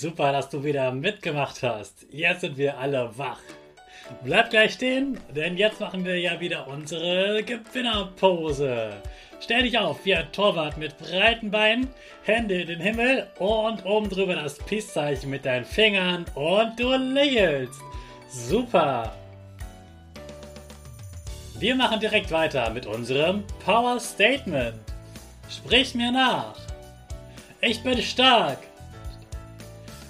Super, dass du wieder mitgemacht hast. Jetzt sind wir alle wach. Bleib gleich stehen, denn jetzt machen wir ja wieder unsere Gewinnerpose. Stell dich auf wie ein Torwart mit breiten Beinen, Hände in den Himmel und oben drüber das Peace-Zeichen mit deinen Fingern und du lächelst. Super. Wir machen direkt weiter mit unserem Power Statement. Sprich mir nach. Ich bin stark.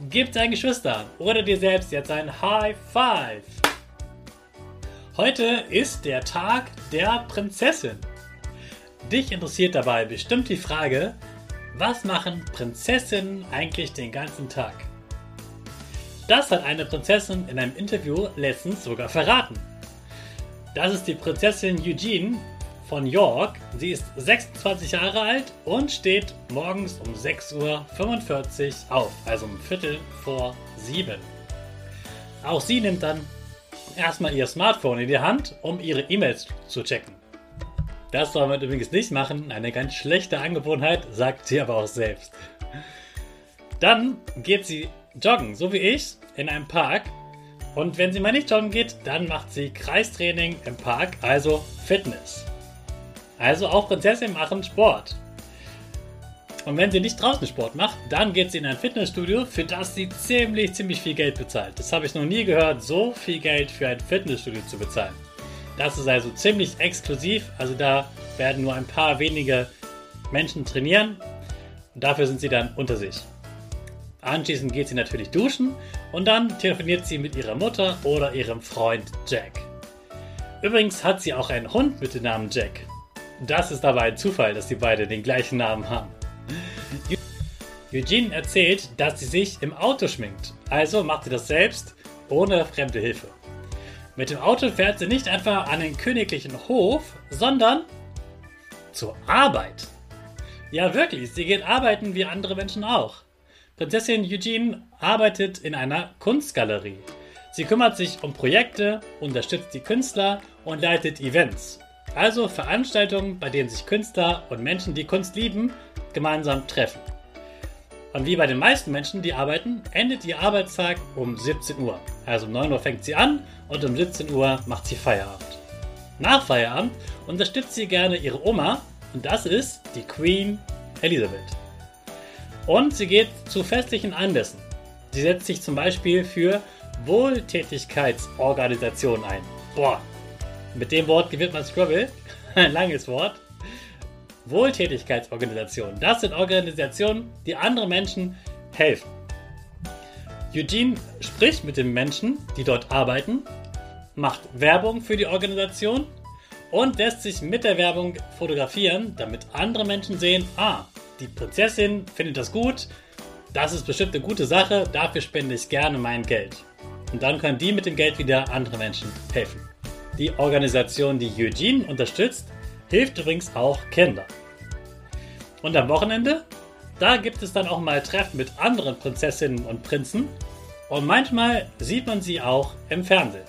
Gib deinen Geschwistern oder dir selbst jetzt ein High Five. Heute ist der Tag der Prinzessin. Dich interessiert dabei bestimmt die Frage, was machen Prinzessinnen eigentlich den ganzen Tag? Das hat eine Prinzessin in einem Interview letztens sogar verraten. Das ist die Prinzessin Eugene von York. Sie ist 26 Jahre alt und steht morgens um 6.45 Uhr auf, also um Viertel vor sieben. Auch sie nimmt dann erstmal ihr Smartphone in die Hand, um ihre E-Mails zu checken. Das soll man übrigens nicht machen, eine ganz schlechte Angewohnheit, sagt sie aber auch selbst. Dann geht sie joggen, so wie ich, in einem Park. Und wenn sie mal nicht joggen geht, dann macht sie Kreistraining im Park, also Fitness. Also auch Prinzessinnen machen Sport. Und wenn sie nicht draußen Sport macht, dann geht sie in ein Fitnessstudio, für das sie ziemlich, ziemlich viel Geld bezahlt. Das habe ich noch nie gehört, so viel Geld für ein Fitnessstudio zu bezahlen. Das ist also ziemlich exklusiv, also da werden nur ein paar wenige Menschen trainieren und dafür sind sie dann unter sich. Anschließend geht sie natürlich duschen und dann telefoniert sie mit ihrer Mutter oder ihrem Freund Jack. Übrigens hat sie auch einen Hund mit dem Namen Jack. Das ist aber ein Zufall, dass die beide den gleichen Namen haben. Eugene erzählt, dass sie sich im Auto schminkt. Also macht sie das selbst, ohne fremde Hilfe. Mit dem Auto fährt sie nicht einfach an den königlichen Hof, sondern zur Arbeit. Ja, wirklich, sie geht arbeiten wie andere Menschen auch. Prinzessin Eugene arbeitet in einer Kunstgalerie. Sie kümmert sich um Projekte, unterstützt die Künstler und leitet Events. Also Veranstaltungen, bei denen sich Künstler und Menschen, die Kunst lieben, gemeinsam treffen. Und wie bei den meisten Menschen, die arbeiten, endet ihr Arbeitstag um 17 Uhr. Also um 9 Uhr fängt sie an und um 17 Uhr macht sie Feierabend. Nach Feierabend unterstützt sie gerne ihre Oma und das ist die Queen Elizabeth. Und sie geht zu festlichen Anlässen. Sie setzt sich zum Beispiel für Wohltätigkeitsorganisationen ein. Boah, mit dem Wort gewinnt man Scrabble. Ein langes Wort. Wohltätigkeitsorganisationen. Das sind Organisationen, die anderen Menschen helfen. Eugene spricht mit den Menschen, die dort arbeiten, macht Werbung für die Organisation und lässt sich mit der Werbung fotografieren, damit andere Menschen sehen, ah, die Prinzessin findet das gut, das ist bestimmt eine gute Sache, dafür spende ich gerne mein Geld. Und dann können die mit dem Geld wieder andere Menschen helfen. Die Organisation, die Eugene unterstützt, hilft übrigens auch Kindern. Und am Wochenende, da gibt es dann auch mal Treffen mit anderen Prinzessinnen und Prinzen. Und manchmal sieht man sie auch im Fernsehen.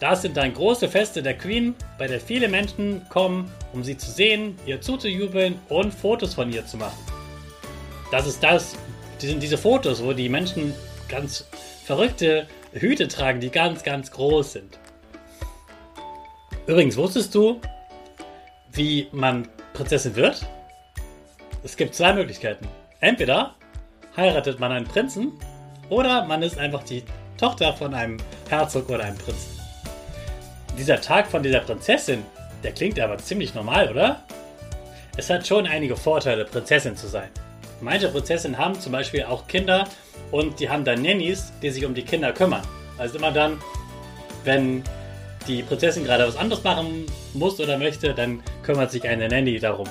Das sind dann große Feste der Queen, bei der viele Menschen kommen, um sie zu sehen, ihr zuzujubeln und Fotos von ihr zu machen. Das ist das, die sind diese Fotos, wo die Menschen ganz verrückte Hüte tragen, die ganz, ganz groß sind. Übrigens, wusstest du, wie man Prinzessin wird? Es gibt zwei Möglichkeiten. Entweder heiratet man einen Prinzen oder man ist einfach die Tochter von einem Herzog oder einem Prinzen. Dieser Tag von dieser Prinzessin, der klingt aber ziemlich normal, oder? Es hat schon einige Vorteile, Prinzessin zu sein. Manche Prinzessinnen haben zum Beispiel auch Kinder und die haben dann Nannies, die sich um die Kinder kümmern. Also immer dann, wenn die Prinzessin gerade was anderes machen muss oder möchte, dann kümmert sich eine Nanny darum.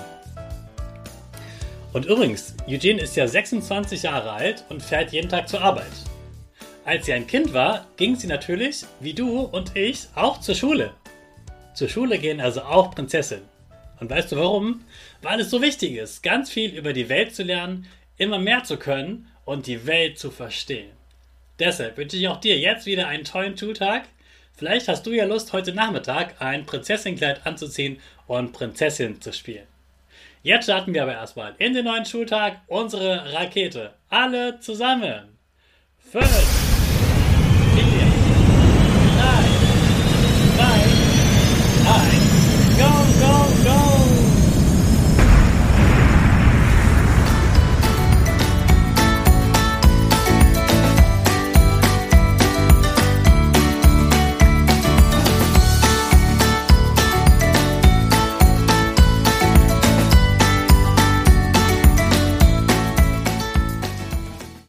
Und übrigens, Eugene ist ja 26 Jahre alt und fährt jeden Tag zur Arbeit. Als sie ein Kind war, ging sie natürlich, wie du und ich, auch zur Schule. Zur Schule gehen also auch Prinzessinnen. Und weißt du warum? Weil es so wichtig ist, ganz viel über die Welt zu lernen, immer mehr zu können und die Welt zu verstehen. Deshalb wünsche ich auch dir jetzt wieder einen tollen Schultag. Vielleicht hast du ja Lust, heute Nachmittag ein Prinzessinnenkleid anzuziehen und Prinzessin zu spielen. Jetzt starten wir aber erstmal in den neuen Schultag unsere Rakete. Alle zusammen. Fünf.